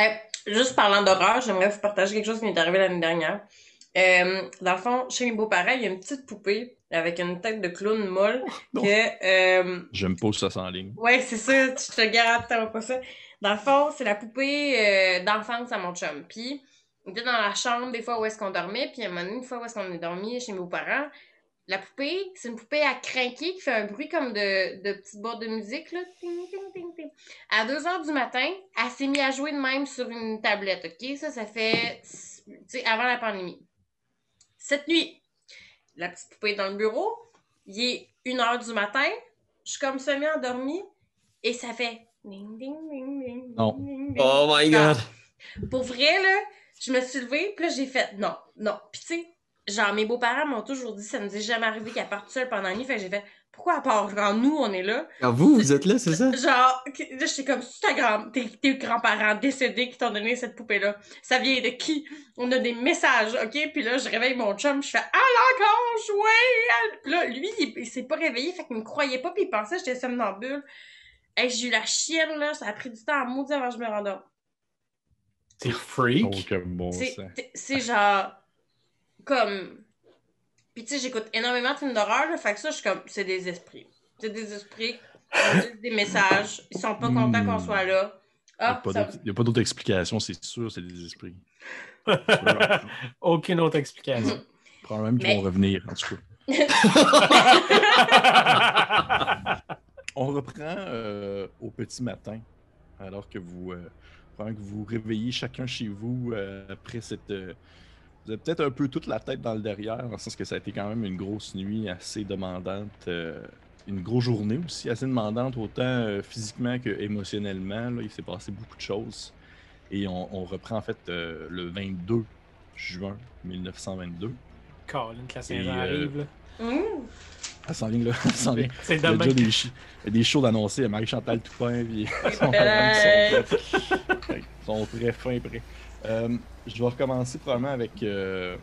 Eh, juste parlant d'horreur, j'aimerais vous partager quelque chose qui m'est arrivé l'année dernière. Euh, dans le fond, chez mes beaux-parents, il y a une petite poupée avec une tête de clown molle Non. que... euh, J'aime pas ça sans ligne. Ouais, c'est ça, je te garantis pas ça. Dans le fond, c'est la poupée euh, d'enfance à mon chum. Puis, on était dans la chambre des fois où est-ce qu'on dormait, puis à un moment donné, une fois où est-ce qu'on est dormi chez mes parents, la poupée, c'est une poupée à craquer qui fait un bruit comme de, de petite boîte de musique, là. Ting, ting, ting, ting. À 2 heures du matin, elle s'est mise à jouer de même sur une tablette, OK? Ça, ça fait, avant la pandémie. Cette nuit, la petite poupée est dans le bureau, il est 1 heure du matin, je suis comme semi-endormie, et ça fait ding, ding, ding, ding, Non. ding, ding. Oh my god! Pour vrai, là, je me suis levée, puis là, j'ai fait non, non. Puis tu sais, genre, mes beaux-parents m'ont toujours dit, ça ne nous est jamais arrivé qu'elle parte seule pendant la nuit. Fait que j'ai fait, pourquoi à part quand nous, on est là? Ah, vous, vous êtes là, c'est ça? Genre, là, j'étais comme, c'est ta grand, tes, tes grands-parents décédés qui t'ont donné cette poupée-là. Ça vient de qui? On a des messages, OK? Puis là, je réveille mon chum, je fais, ah, là, encore jouer! Puis là, lui, il, il s'est pas réveillé, fait qu'il me croyait pas, puis il pensait que j'étais somnambule. Hey, j'ai eu la chienne, là, ça a pris du temps à maudire avant que je me rendorme. T'es freak? C'est- C'est genre. Comme. Puis tu sais, j'écoute énormément de films d'horreur, là, fait que ça, je suis comme. C'est des esprits. C'est des esprits. Disent des messages. Ils sont pas contents qu'on Hmm. soit là. Il n'y a Ah, ça- a pas d'autre explication, c'est sûr, c'est des esprits. Aucune autre explication. Probablement qu'ils Mais- vont revenir, en tout cas. On reprend euh, au petit matin, alors que vous, euh, que vous vous réveillez chacun chez vous euh, après cette. Vous avez peut-être un peu toute la tête dans le derrière, dans le sens que ça a été quand même une grosse nuit assez demandante, euh, une grosse journée aussi assez demandante, autant euh, physiquement que émotionnellement. là. il s'est passé beaucoup de choses. Et on, on reprend en fait euh, le 22 juin 1922. Colin, que la euh, arrive, là. Mmh. Elle s'en vient là, elle s'en vient. C'est Il y a déjà des, chi- il y a des shows d'annoncer à Marie-Chantal Toupin, puis ils sont. Ils sont très fins prêts. Euh, je vais recommencer probablement avec. euh,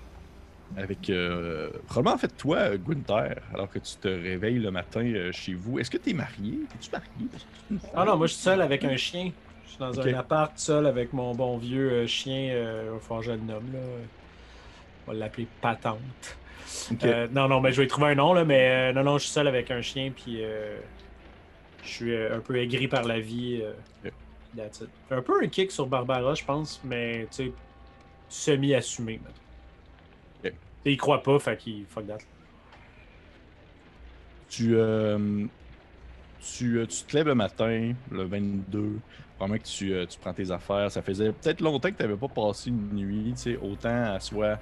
avec euh, probablement en fait toi, Gunther, alors que tu te réveilles le matin chez vous. Est-ce que tu es marié? Es-tu marié? Es une Ah non, moi je suis seul avec un chien. Je suis dans un appart seul avec mon bon vieux chien. Euh, que je le nomme, là. On va l'appeler Patente. Non, non, mais je vais y trouver un nom, là, mais euh, non, non, je suis seul avec un chien, puis je suis un peu aigri par la vie. That's it. Un peu un kick sur Barbara, je pense, mais tu sais, semi-assumé. il croit pas, fait qu'il fuck that. Tu, euh, tu, euh, tu te lèves le matin, le 22. Probablement que tu, euh, tu prends tes affaires. Ça faisait peut-être longtemps que tu n'avais pas passé une nuit. tu sais, Autant à soit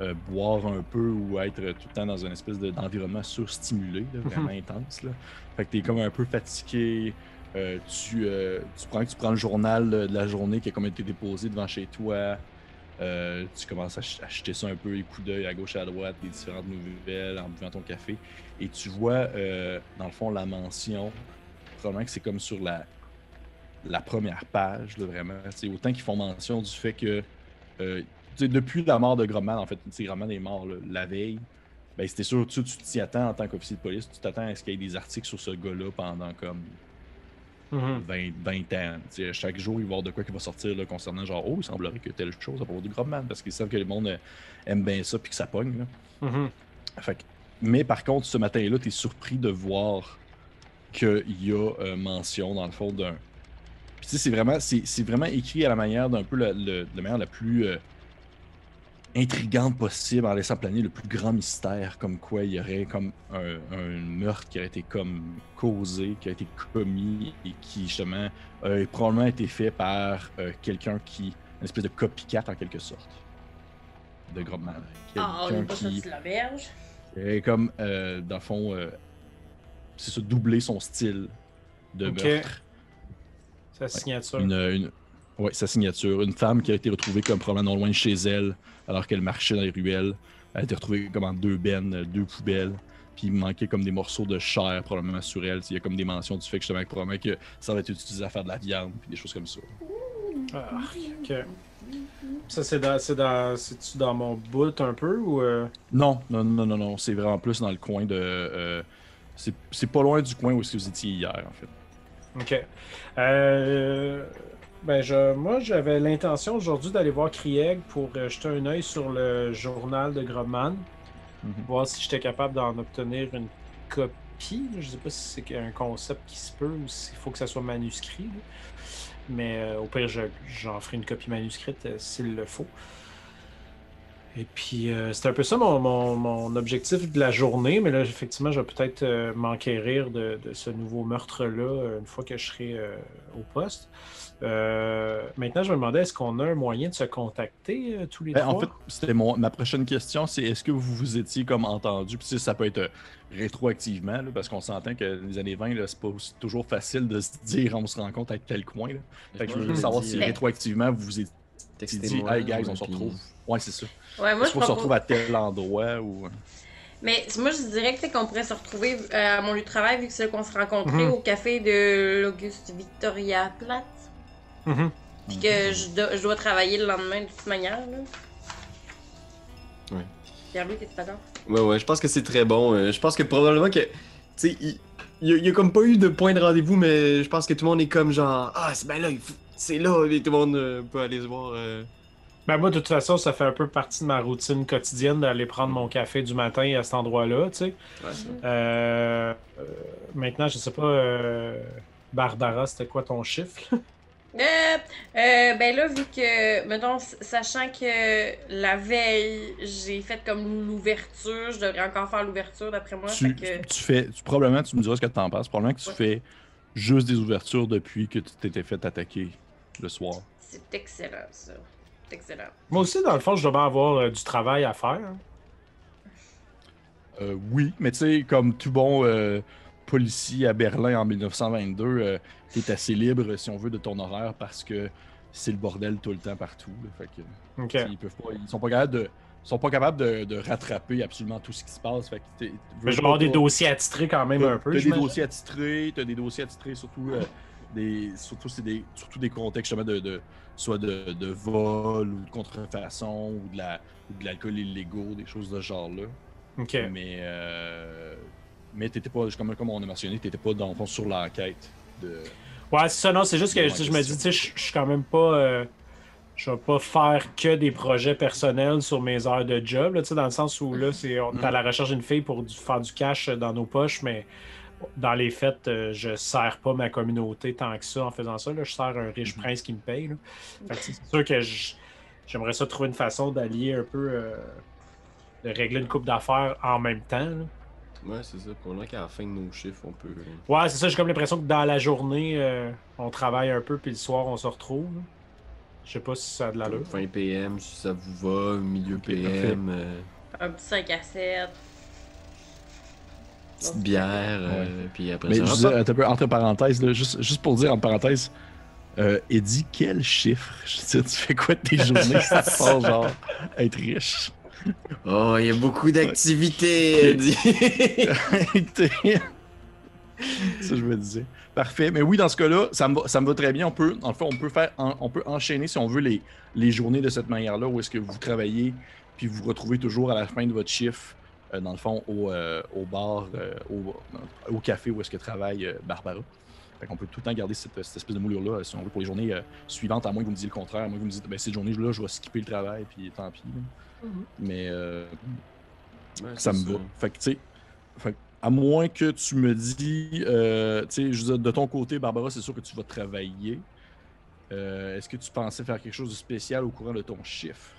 euh, boire un peu ou être tout le temps dans une espèce de- d'environnement surstimulé, là, vraiment intense. Là. Fait que tu es comme un peu fatigué. Euh, tu, euh, tu, prends, tu prends le journal de la journée qui a comme été déposé devant chez toi. Euh, tu commences à à acheter ça un peu, les coups d'œil à gauche et à droite, les différentes nouvelles en buvant ton café. Et tu vois, euh, dans le fond, la mention. Probablement que c'est comme sur la, première page, vraiment. C'est autant qu'ils font mention du fait que. depuis la mort de Grobman, en fait, Grobman est mort la veille. Ben, c'était sûr, tu t'y attends en tant qu'officier de police, tu t'attends à ce qu'il y ait des articles sur ce gars-là pendant comme Mhm. 20, 20 ans. Chaque jour, il va y avoir de quoi qui va sortir là, concernant genre, oh, il semblerait que telle chose à propos du Grobman, parce qu'ils savent que le monde euh, aime bien ça puis que ça pogne. là. Mhm. Fait que- mais par contre, ce matin-là, tu es surpris de voir qu'il y a euh, mention, dans le fond, d'un. Puis tu sais, c'est vraiment, c'est, vraiment écrit à la manière d'un peu la, le- de la manière la plus euh, intrigante possible, en laissant planer le plus grand mystère, comme quoi il y aurait comme un, un meurtre qui aurait été comme causé, qui a été commis et qui justement a probablement été fait par euh, quelqu'un qui, une espèce de copycat en quelque sorte, de Grobman. Ah, on n'est pas sorti de l'auberge. et comme, euh, dans le fond, euh, c'est ça, doubler son style de meurtre. Sa signature. Une, une- ouais, sa signature. Une femme qui a été retrouvée comme probablement non loin de chez elle, alors qu'elle marchait dans les ruelles. Elle a été retrouvée comme en deux bennes, deux poubelles. Puis il manquait comme des morceaux de chair probablement sur elle. Il y a comme des mentions du fait que justement, probablement que ça va être utilisé à faire de la viande, puis des choses comme ça. Ah, ok. Ça, c'est dans, c'est dans, c'est-tu dans mon bout un peu ou. euh? Non, non, non, non, non. C'est vraiment plus dans le coin de. euh, c'est c'est pas loin du coin où est-ce que vous étiez hier, en fait. Ok. Euh, Ben, je, moi, j'avais l'intention aujourd'hui d'aller voir Krieg pour euh, jeter un œil sur le journal de Grobman, Mhm. voir si j'étais capable d'en obtenir une copie. Je sais pas si c'est un concept qui se peut ou s'il faut que ça soit manuscrit. là. Mais euh, au pire, je- j'en ferai une copie manuscrite euh, s'il le faut. Et puis, euh, c'est un peu ça mon, mon- mon objectif de la journée. Mais là, effectivement, je vais peut-être euh, m'enquérir de, de ce nouveau meurtre-là euh, une fois que je serai euh, au poste. Euh, maintenant, je me demandais, est-ce qu'on a un moyen de se contacter euh, tous les Ben, trois? en fait, c'était mon, ma prochaine question, c'est est-ce que vous vous étiez comme entendu, puis ça peut être euh, rétroactivement, là, parce qu'on s'entend que les années 20, là, c'est pas aussi- toujours facile de se dire on se rencontre à tel coin. Là. Fait que je veux savoir si Mais- rétroactivement vous vous étiez Textez-moi, Hey guys, on se puis- retrouve. Ouais, c'est ça. Ouais, moi, je faut se propose... retrouve à tel endroit ou. Mais moi, je dirais que, qu'on pourrait se retrouver euh, à mon lieu de travail, vu que c'est là qu'on se rencontrait Mhm. au café de l'Auguste Victoria Platz. Mhm. Puis que je, dois- je dois travailler le lendemain de toute manière. Là. Ouais. Pierre-Louis, t'es d'accord? Ouais, ouais, je pense que c'est très bon. Euh, je pense que probablement que. Tu sais, il, il y a- il y a comme pas eu de point de rendez-vous, mais je pense que tout le monde est comme genre. Ah, c'est ben là, il faut- c'est là, et tout le monde euh, peut aller se voir. euh. Ben moi, de toute façon, ça fait un peu partie de ma routine quotidienne d'aller prendre mon café du matin à cet endroit-là, tu sais. Ouais, ça. Euh, euh, maintenant, je sais pas, euh, Barbara, c'était quoi ton chiffre? Euh, euh, ben là, vu que, mettons, sachant que la veille, j'ai fait comme l'ouverture, je devrais encore faire l'ouverture d'après moi. tu, fait que... tu fais. Tu, probablement, tu me diras ce que t'en penses. Probablement que tu Ouais. fais juste des ouvertures depuis que tu t'étais fait attaquer le soir. C'est excellent, ça. C'est excellent. Moi aussi, dans le fond, je dois bien avoir euh, du travail à faire. Euh, oui, mais tu sais, comme tout bon euh, policier à Berlin en 1922, euh, t'es assez libre, si on veut, de ton horaire parce que c'est le bordel tout le temps partout. là. Fait que, tu ils peuvent pas, ils sont pas capables de, ils sont pas capables de, de rattraper absolument tout ce qui se passe. Fait que t'es- Mais veux je vais avoir des dossiers attitrés quand même T'as un peu. t'as des dossiers attitrés, t'as des dossiers attitrés, surtout euh, des, surtout c'est des, surtout des contextes de, de soit de, de vol ou de contrefaçon ou de la, ou de l'alcool illégaux, des choses de ce genre-là. Mais euh, mais t'étais pas, comme, comme on a mentionné, t'étais pas dans le fond sur l'enquête de. Ouais, c'est ça, non, c'est juste que je me dis, tu sais, je suis quand même pas. euh, je vais pas faire que des projets personnels sur mes heures de job, là, tu sais, dans le sens où là, c'est, on est à la recherche d'une fille pour du- faire du cash dans nos poches, mais dans les faits, euh, je sers pas ma communauté tant que ça en faisant ça. Là. Je sers un riche prince qui me paye. là. Fait que c'est sûr que j'aimerais ça trouver une façon d'allier un peu, euh, de régler une coupe d'affaires en même temps. là. Ouais, c'est ça. Pendant qu'à la fin de nos chiffres, on peut. euh, Ouais, c'est ça. J'ai comme l'impression que dans la journée, euh, on travaille un peu, puis le soir, on se retrouve. Je sais pas si ça a de l'allure. Fin PM, si ça vous va, milieu PM, euh, Un petit 5 à 7. Petite bière, euh, puis après Mais ça. disais, hop. attends entre parenthèses, là, juste, juste pour dire en parenthèse, euh, Eddie, quel chiffre? Je tu fais quoi de tes journées si tu penses genre être riche? Oh, il y a beaucoup d'activités, Eddie. ça, je me disais. Parfait. Mais oui, dans ce cas-là, ça me va, ça me va très bien. On peut, en fait, on peut faire, on peut enchaîner si on veut les, les journées de cette manière-là, où est-ce que vous travaillez, puis vous vous retrouvez toujours à la fin de votre chiffre, euh, dans le fond, au, euh, au bar, euh, au, au café où est-ce que travaille euh, Barbara. Fait qu'on peut tout le temps garder cette, cette espèce de moulure-là, euh, si on veut, pour les journées euh, suivantes, à moins que vous me disiez le contraire, à moins que vous me disiez, ben, cette journée-là, je vais skipper le travail, puis tant pis. Mhm. Mais euh, Ouais, ça me va. Fait que, tu sais, à moins que tu me dis, euh, tu sais, je veux dire, de ton côté, Barbara, c'est sûr que tu vas travailler. Euh, Est-ce que tu pensais faire quelque chose de spécial au courant de ton chiffre?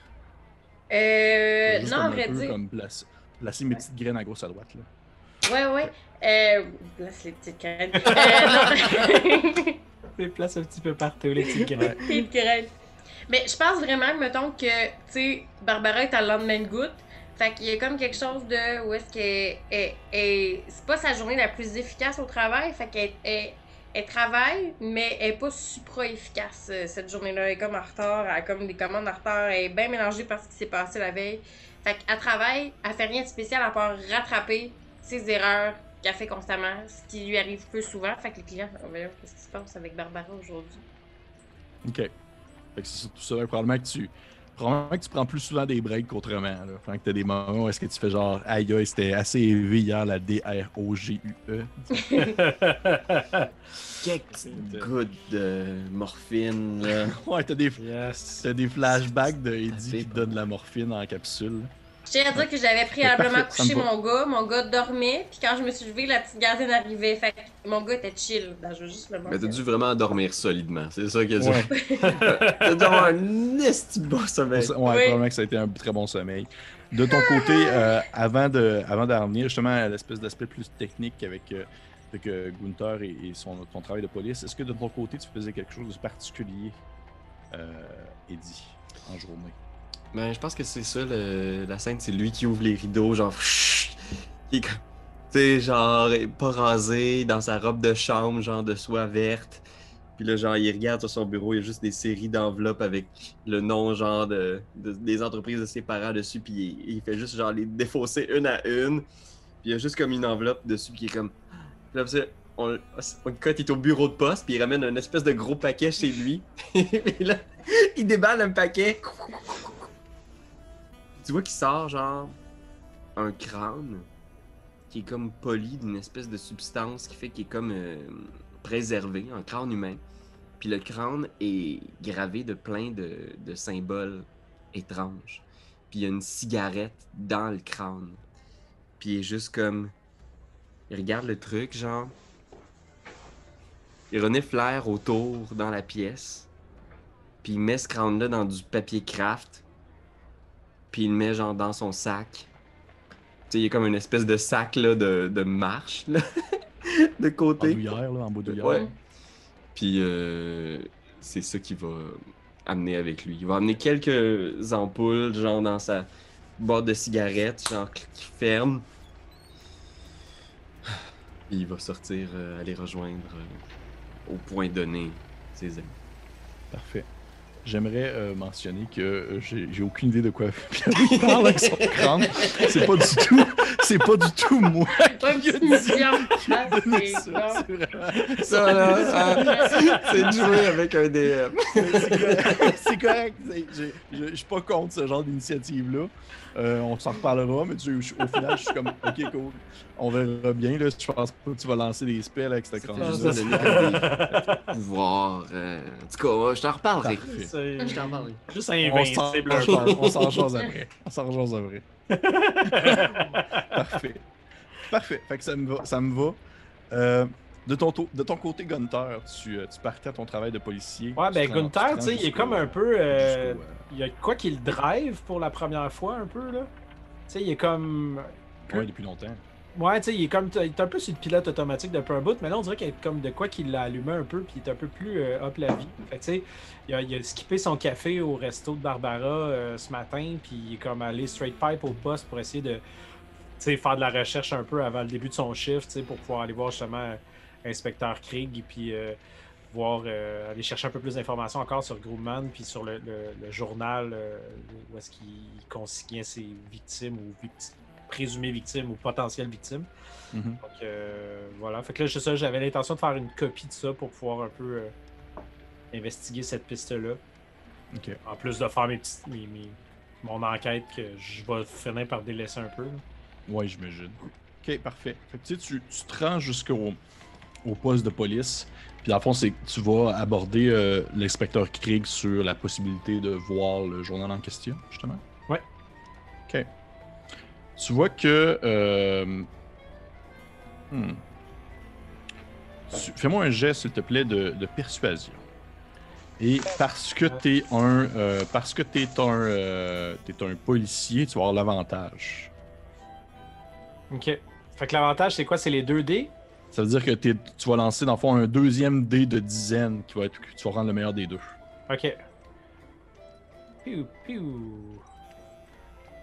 Euh, Juste non, comme à vrai dire. comme placer mes petites graines à gauche à droite. Là. Ouais, ouais. Euh, place les petites graines. Euh. Les places un petit peu partout, les petites graines. Petites graines. Mais je pense vraiment, mettons que, tu sais, Barbara est à le lendemain de goutte. Fait qu'il y a comme quelque chose de où est-ce est- c'est pas sa journée la plus efficace au travail. Fait qu'elle elle, elle travaille, mais elle est pas supra efficace euh, cette journée-là. Elle est comme en retard, elle a comme des commandes en retard, elle est bien mélangée par ce qui s'est passé la veille. Fait qu'elle travaille, elle fait rien de spécial à part rattraper ses erreurs qu'elle fait constamment, ce qui lui arrive peu souvent. Fait que les clients, oh, voyons, qu'est-ce qui se passe avec Barbara aujourd'hui? OK. Fait que c'est surtout ça. Probablement que tu. Probablement que tu prends plus souvent des breaks qu'autrement. Là. Fait que t'as des moments où est-ce que tu fais genre aïe aïe, c'était assez élevé hier la D-R-O-G-U-E. Quelques gouttes de morphine, là. ouais, t'as des, yes. t'as des flashbacks de Eddie qui te donne la morphine en capsule. Je tiens à dire que j'avais préalablement couché mon gars, mon gars dormait, puis quand je me suis levée, la petite gardienne arrivait. Fait que mon gars était chill. Ben, je veux juste le Mais t'as dû vraiment dormir solidement, c'est ça qu'il a dit. Ouais, T'as dû avoir un esti bon sommeil. ouais, Oui. probablement que ça a été un très bon sommeil. De ton côté, euh, avant de avant d'en revenir justement à l'espèce d'aspect plus technique avec, euh, avec euh, Gunther et, et son, ton travail de police, est-ce que de ton côté tu faisais quelque chose de particulier, euh, Eddie, en journée? Ben, je pense que c'est ça, le- la scène, c'est lui qui ouvre les rideaux, genre, qui est comme, tu sais, genre, pas rasé, dans sa robe de chambre, genre, de soie verte. Puis là, genre, il regarde sur son bureau, il y a juste des séries d'enveloppes avec le nom, genre, de, de- des entreprises de ses parents dessus, puis il, fait juste, genre, les défausser une à une. Puis il y a juste comme une enveloppe dessus, qui est comme. Puis là, on, on cote, il est au bureau de poste, puis il ramène un espèce de gros paquet chez lui. puis là, il déballe un paquet. Tu vois qu'il sort genre un crâne qui est comme poli d'une espèce de substance qui fait qu'il est comme euh, préservé, un crâne humain. Puis le crâne est gravé de plein de, symboles étranges. Puis il y a une cigarette dans le crâne. Puis il est juste comme. Il regarde le truc, genre. Il renifle l'air autour dans la pièce. Puis il met ce crâne-là dans du papier craft puis il le met genre dans son sac. Tu sais, il y a comme une espèce de sac là, de, de marche là, de En côté. douillère, là, en. Ouais. Puis euh, c'est ça qu'il va amener avec lui. Il va amener quelques ampoules, genre dans sa boîte de cigarettes, genre qui ferme. Puis il va sortir, euh, aller rejoindre euh, au point donné ses amis. Parfait. J'aimerais euh, mentionner que euh, j'ai aucune idée de quoi Pierre parle avec son crâne. C'est pas du tout, c'est pas du tout moi. Ça. C'est Ça là, ça- c'est de jouer avec un DM. c'est correct. C'est correct. Je suis pas contre ce genre d'initiative-là. Euh, on s'en reparlera, mais tu- je- au final, je suis comme, ok, cool. On verra bien. Là, je pense pas que tu vas lancer des spells avec cette crâne euh, En tout cas, je t'en reparlerai. Parfait. C'est Je t'en reparlerai. juste invincible un peu. on s'en jase après. On s'en jase après. Parfait. Parfait. Fait que ça me va. Ça me va. Euh, de, ton, to- de ton côté, Gunther, tu, euh, tu partais à ton travail de policier. Ouais, Tu ben Gunther, tu sais, il est comme un peu. euh, euh, Il y a quoi qui le drive pour la première fois, un peu, là. Tu sais, il est comme. ouais, depuis longtemps. Ouais, tu sais, il est comme. Il est un peu sur le pilote automatique depuis un bout, mais là, on dirait qu'il a comme de quoi qui l'a allumé un peu, puis il est un peu plus euh, up la vie. Fait tu sais, il a, skippé son café au resto de Barbara euh, ce matin, puis il est comme allé straight pipe au poste pour essayer de. Faire de la recherche un peu avant le début de son shift, pour pouvoir aller voir justement euh, Inspecteur Krieg, puis euh, voir, aller chercher un peu plus d'informations encore sur Grumman, puis sur le, le- journal où est-ce qu'il consignait ses victimes ou victi- présumées victimes ou potentielles victimes. Mhm. Donc euh, voilà. Fait que là, ça, j'avais l'intention de faire une copie de ça pour pouvoir un peu euh, investiguer cette piste-là. En plus de faire mes petites, mes- mes- mon enquête que je vais finir par délaisser un peu. Ouais, j'imagine. Ok, parfait. Fait que, tu, sais, tu, tu te rends jusqu'au au poste de police. Puis dans le fond, c'est tu vas aborder euh, l'inspecteur Krieg sur la possibilité de voir le journal en question, justement? Tu vois que. euh, hmm. Fais-moi un geste, s'il te plaît, de, de persuasion. Et parce que t'es un, euh, parce que t'es un, euh, t'es un policier, tu vas avoir l'avantage. Ok. Fait que l'avantage, c'est quoi? C'est les 2 dés? Ça veut dire que t'es- tu vas lancer dans le fond un deuxième dé de dizaine qui va être tu vas rendre le meilleur des deux. Ok. Piou, piou.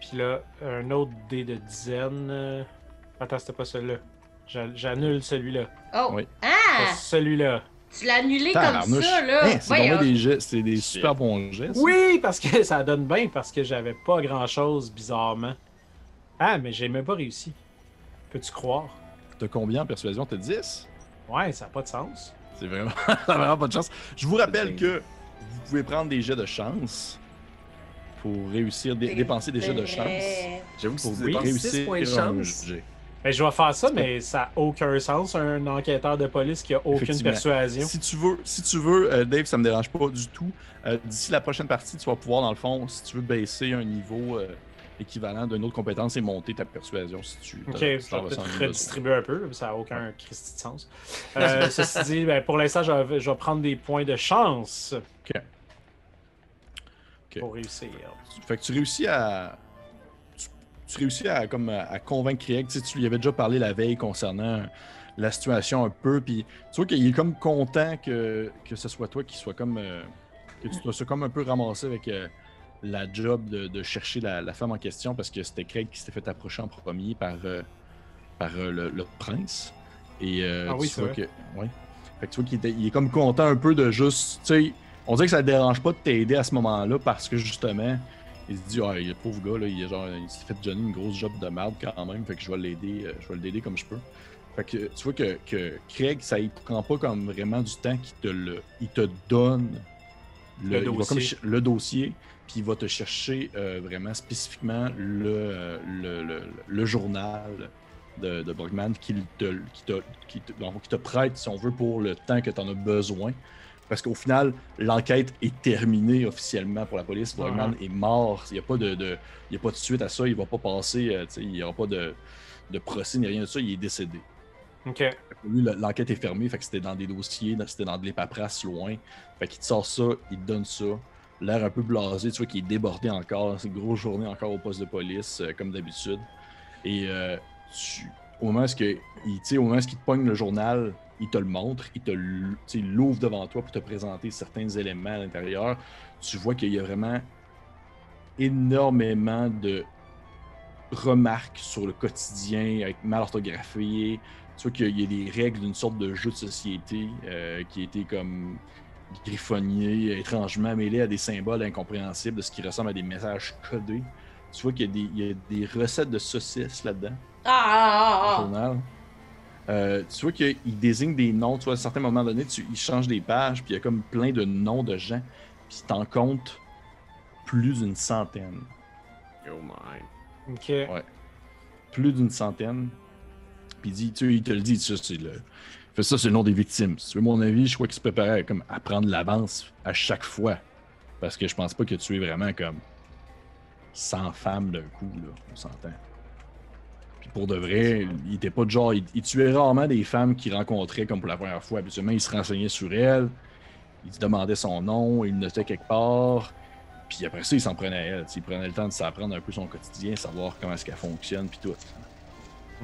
Puis là, un autre dé de dizaine. euh, Attends, c'était pas celui-là. J'a- J'annule celui-là. Oh! Oui. Ah! Celui-là. Tu l'as annulé comme ça, là! Hein, c'est des, gestes- c'est des super bons gestes. Oui, parce que ça donne bien, parce que j'avais pas grand-chose, bizarrement. Ah, mais j'ai même pas réussi. Peux-tu croire? T'as combien en persuasion? T'as 10 Ouais, ça a pas de sens. C'est vraiment, ça a vraiment pas de chance. Je vous rappelle que vous pouvez prendre des jets de chance pour réussir, dé- dépenser déjà de chance J'avoue que pour tu dépenses 6 réussir points de chance. jet. Ben, je vais faire ça, mais ça n'a aucun sens, un enquêteur de police qui a aucune persuasion. Si tu veux, si tu veux euh, Dave, ça me dérange pas du tout. Euh, D'ici la prochaine partie, tu vas pouvoir, dans le fond, si tu veux baisser un niveau euh, équivalent d'une autre compétence et monter ta persuasion si tu Ok, je vais peut-être redistribuer un peu, ça n'a aucun Christi de sens. Euh, ceci dit, ben, pour l'instant, je vais, je vais prendre des points de chance Ok. Pour réussir. Fait que tu réussis à. Tu, tu réussis à, comme, à, convaincre Craig. Tu, sais, tu lui avais déjà parlé la veille concernant la situation un peu. Puis tu vois qu'il est comme content que, que ce soit toi qui soit comme. euh, que tu te sois comme un peu ramassé avec euh, la job de, de chercher la, la femme en question parce que c'était Craig qui s'était fait approcher en premier par, euh, par le, le prince. Et Ah oui, tu vois vrai. que. Ouais. Fait que tu vois qu'il il est comme content un peu de juste. Tu sais, on dirait que ça ne dérange pas de t'aider à ce moment-là parce que justement, il se dit, ah, le pauvre gars, là, il, est genre, il s'est fait donner une grosse job de merde quand même, fait que je vais l'aider, euh, je vais l'aider comme je peux. Fait que tu vois que, que Craig, ça ne prend pas comme vraiment du temps qu'il te le. Il te donne Le dossier. comme ch- le dossier, puis il va te chercher euh, vraiment spécifiquement le, euh, le, le, le journal de, de Borgman qu'il te, qui te, qui te, qui te prête, si on veut, pour le temps que tu en as besoin. Parce qu'au final, l'enquête est terminée officiellement pour la police. Borgman est mort. Il n'y a, pas de, de, il y a pas de suite à ça. Il va pas passer. euh, il n'y aura pas de, de procès ni rien de ça. Il est décédé. Ok. Lui, le- l'enquête est fermée, fait que c'était dans des dossiers, c'était dans des paperasses loin. Fait qu'il te sort ça, il te donne ça. L'air un peu blasé, tu vois qu'il est débordé encore. C'est une grosse journée encore au poste de police, euh, comme d'habitude. Et euh, tu- au moment où il, au moment te pogne le journal, il te le montre, il te l'ouvre devant toi pour te présenter certains éléments à l'intérieur. Tu vois qu'il y a vraiment énormément de remarques sur le quotidien avec mal orthographié, tu vois qu'il y a des règles d'une sorte de jeu de société euh, qui a été comme griffonnier, étrangement mêlé à des symboles incompréhensibles de ce qui ressemble à des messages codés. Tu vois qu'il y, a des- il y a des recettes de saucisses là-dedans, Ah, ah, le ah, journal. Euh, tu vois qu'il désigne des noms. Tu vois, à un certain moment donné, tu, il change des pages, puis il y a comme plein de noms de gens, puis t'en comptes plus d'une centaine. Oh my. Ok. plus d'une centaine. Puis il dit, tu sais, il te le dit, ça, c'est le. Fait ça, c'est le nom des victimes. Si tu veux mon avis, je crois qu'il se préparait à, comme, à prendre l'avance à chaque fois. Parce que je pense pas que tu es vraiment comme 100 femmes d'un coup, là. On s'entend. Pour de vrai, il était pas de genre. Il, il tuait rarement des femmes qu'il rencontrait comme pour la première fois. Habituellement, il se renseignait sur elles. Il se demandait son nom, il notait quelque part. Puis après ça, il s'en prenait à elle. Il prenait le temps de s'apprendre un peu son quotidien, savoir comment est-ce qu'elle fonctionne, puis tout.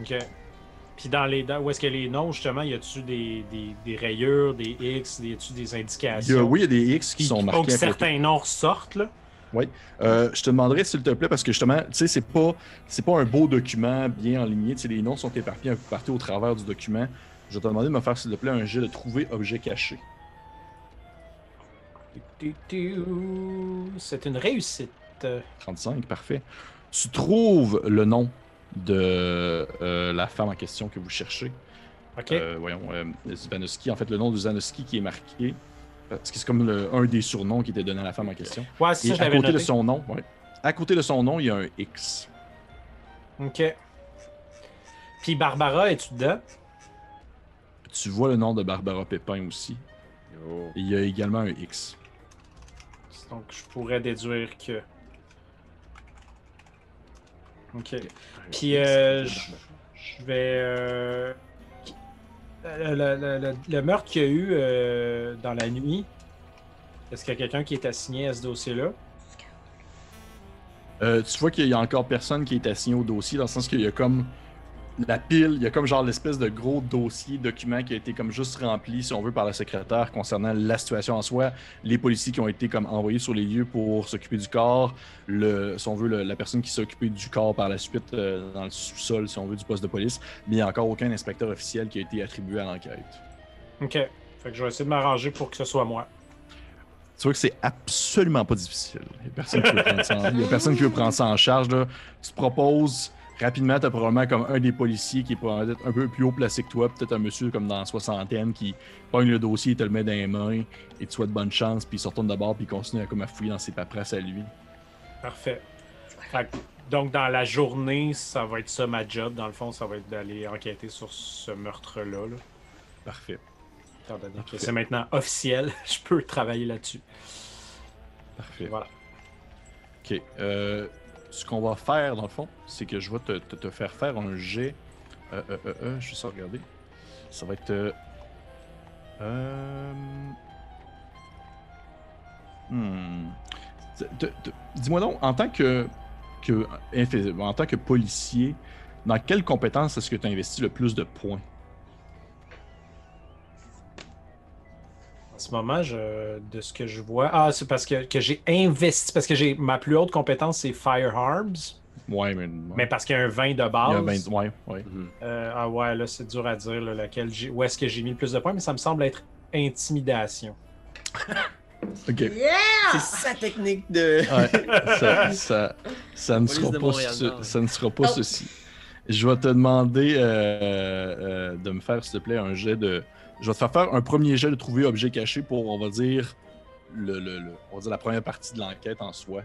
Ok. Puis dans les où est-ce que les noms, justement, y a-tu des, des, des rayures, des X, y a-tu des Il y a- indications? oui, il y a des X qui sont Pour marqués. côté. certains noms ressortent, là. Euh, je te demanderais, s'il te plaît, parce que justement, tu sais, c'est pas, c'est pas un beau document bien enligné. Tu sais, les noms sont éparpillés un peu partout au travers du document. Je vais te demander de me faire, s'il te plaît, un jet de trouver objet caché. C'est une réussite. 35, parfait. Tu trouves le nom de euh, la femme en question que vous cherchez. Ok. Euh, voyons, Zvanowski. En fait, le nom de Zvanowski qui est marqué. Parce que c'est comme le- un des surnoms qui était donné à la femme en question. ouais, c'est ça, je à côté de son nom, ouais. À côté de son nom, il y a un X. Ok. Puis Barbara, es-tu dedans? Tu vois le nom de Barbara Pépin aussi. Oh. Et il y a également un X. Donc, je pourrais déduire que. Ok. Puis, euh, je je vais. euh, Le- le meurtre qu'il y a eu euh, dans la nuit, est-ce qu'il y a quelqu'un qui est assigné à ce dossier-là? Euh, tu vois qu'il y a encore personne qui est assigné au dossier, dans le sens qu'il y a comme la pile, il y a comme genre l'espèce de gros dossier, document qui a été comme juste rempli, si on veut, par la secrétaire concernant la situation en soi, les policiers qui ont été comme envoyés sur les lieux pour s'occuper du corps, le, si on veut, le- la personne qui s'est occupée du corps par la suite euh, dans le sous-sol, si on veut, du poste de police, mais il n'y a encore aucun inspecteur officiel qui a été attribué à l'enquête. Ok. Fait que je vais essayer de m'arranger pour que ce soit moi. Tu vois que c'est absolument pas difficile. Il n'y a personne qui veut prendre ça en, il y a personne qui veut prendre ça en charge. Là. Tu te proposes rapidement, tu as probablement comme un des policiers qui est probablement un peu plus haut placé que toi, peut-être un monsieur comme dans la soixantaine qui pogne le dossier, il te le met dans les mains et tu souhaites bonne chance, puis il se retourne d'abord, puis il continue à, comme à fouiller dans ses paperasses à lui. Parfait. Donc, dans la journée, ça va être ça ma job. Dans le fond, ça va être d'aller enquêter sur ce meurtre-là. là. Parfait. c'est maintenant officiel, je peux travailler là-dessus. Parfait. Voilà. Ok. euh, ce qu'on va faire, dans le fond, c'est que je vais te, faire faire un jet. Euh, euh, euh, je vais ça regarder. Ça va être. hmm. Dis-moi donc, en tant que, policier, dans quelle compétence est-ce que tu as investi le plus de points? En ce moment, je, de ce que je vois. Ah, c'est parce que, que j'ai investi. Parce que j'ai ma plus haute compétence, c'est Firearms. Ouais, mais. Mais parce qu'il y a un 20 de Il y a base. 20 ouais, ouais. Mhm. Euh, ah ouais, là, c'est dur à dire là, laquelle j'ai- où est-ce que j'ai mis le plus de points, mais ça me semble être intimidation. Ok. Yeah! C'est sa technique de. Ouais, ça, ça, ça ne sera pas, ce- ça ne sera pas Oh. ceci. Je vais te demander euh, euh, de me faire, s'il te plaît, un jet de. Je vais te faire faire un premier jet de trouver objet caché pour, on va dire, le, le- le- on va dire la première partie de l'enquête en soi.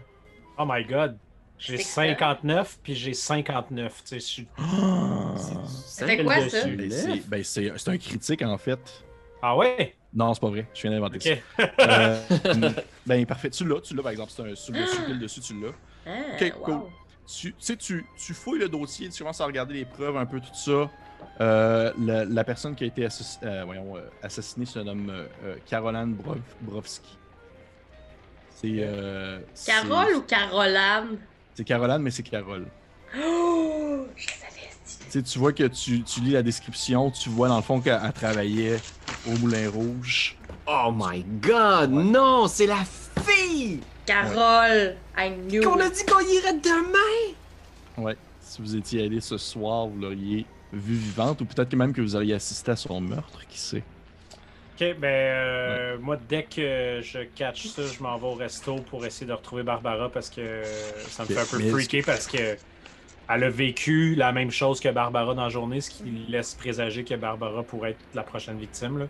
Oh my god. J'ai C'est excellent. 59 puis j'ai 59. Tu sais, je suis- Ça fait quoi, ça? Ben, c'est ben, c'est- c'est un critique en fait. Ah ouais? Non, c'est pas vrai. Je viens d'inventer ça. Ok. Euh, ben parfait. Tu l'as, tu l'as par exemple. C'est un sur le dessus, pile dessus, tu l'as. Ah, Ok, wow. cool. tu, tu sais, tu, tu fouilles le dossier, tu commences à regarder les preuves, un peu tout ça. Euh, la, la personne qui a été assass- euh, voyons, euh, assassinée se nomme Caroline Brov- Brovski. C'est. euh, c'est- Carole ou Caroline? C'est Caroline, mais c'est Carole. Oh! Je savais, Tu vois que tu, tu lis la description, tu vois dans le fond qu'elle elle travaillait au Moulin Rouge. Oh my god, non, c'est la fille Carole! I knew. qu'on a it. dit qu'on irait demain? Ouais. Si vous étiez allé ce soir, vous l'auriez vue vivante, ou peut-être que même que vous auriez assisté à son meurtre, qui sait? Ok, ben euh, moi dès que je catch ça, je m'en vais au resto pour essayer de retrouver Barbara parce que ça me fait un peu mais- freaker parce que elle a vécu la même chose que Barbara dans la journée, ce qui laisse présager que Barbara pourrait être la prochaine victime. Là.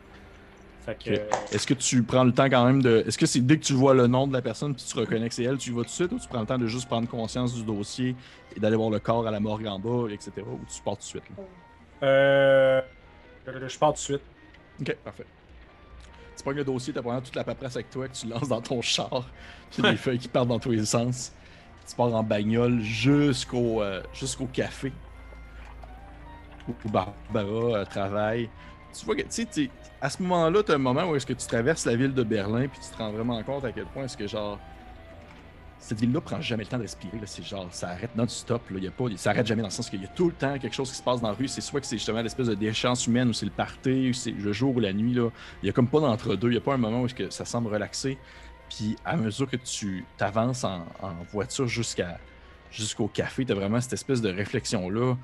Est-ce que tu prends le temps quand même de. Est-ce que c'est dès que tu vois le nom de la personne puis tu reconnais que c'est elle, tu y vas tout de suite ou tu prends le temps de juste prendre conscience du dossier et d'aller voir le corps à la morgue en bas, etc. Ou tu pars tout de suite? là? euh, je pars tout de suite. Ok, parfait. Tu prends le dossier, t'as vraiment toute la paperasse avec toi que tu lances dans ton char. Puis des feuilles qui partent dans tous les sens. Tu pars en bagnole jusqu'au euh, jusqu'au café où Barbara euh, travaille. Tu vois que, tu sais, à ce moment-là, t'as un moment où est-ce que tu traverses la ville de Berlin puis tu te rends vraiment compte à quel point est-ce que, genre, cette ville-là prend jamais le temps de respirer. C'est genre, ça arrête non-stop. Il Y a pas, ça arrête jamais dans le sens qu'il y a tout le temps quelque chose qui se passe dans la rue. C'est soit que c'est justement l'espèce de déchéance humaine ou c'est le party, ou c'est le jour ou la nuit. Là. Il y a comme pas d'entre-deux. Il y a pas un moment où que ça semble relaxé. Puis à mesure que tu t'avances en, voiture jusqu'à jusqu'au café, t'as vraiment cette espèce de réflexion-là.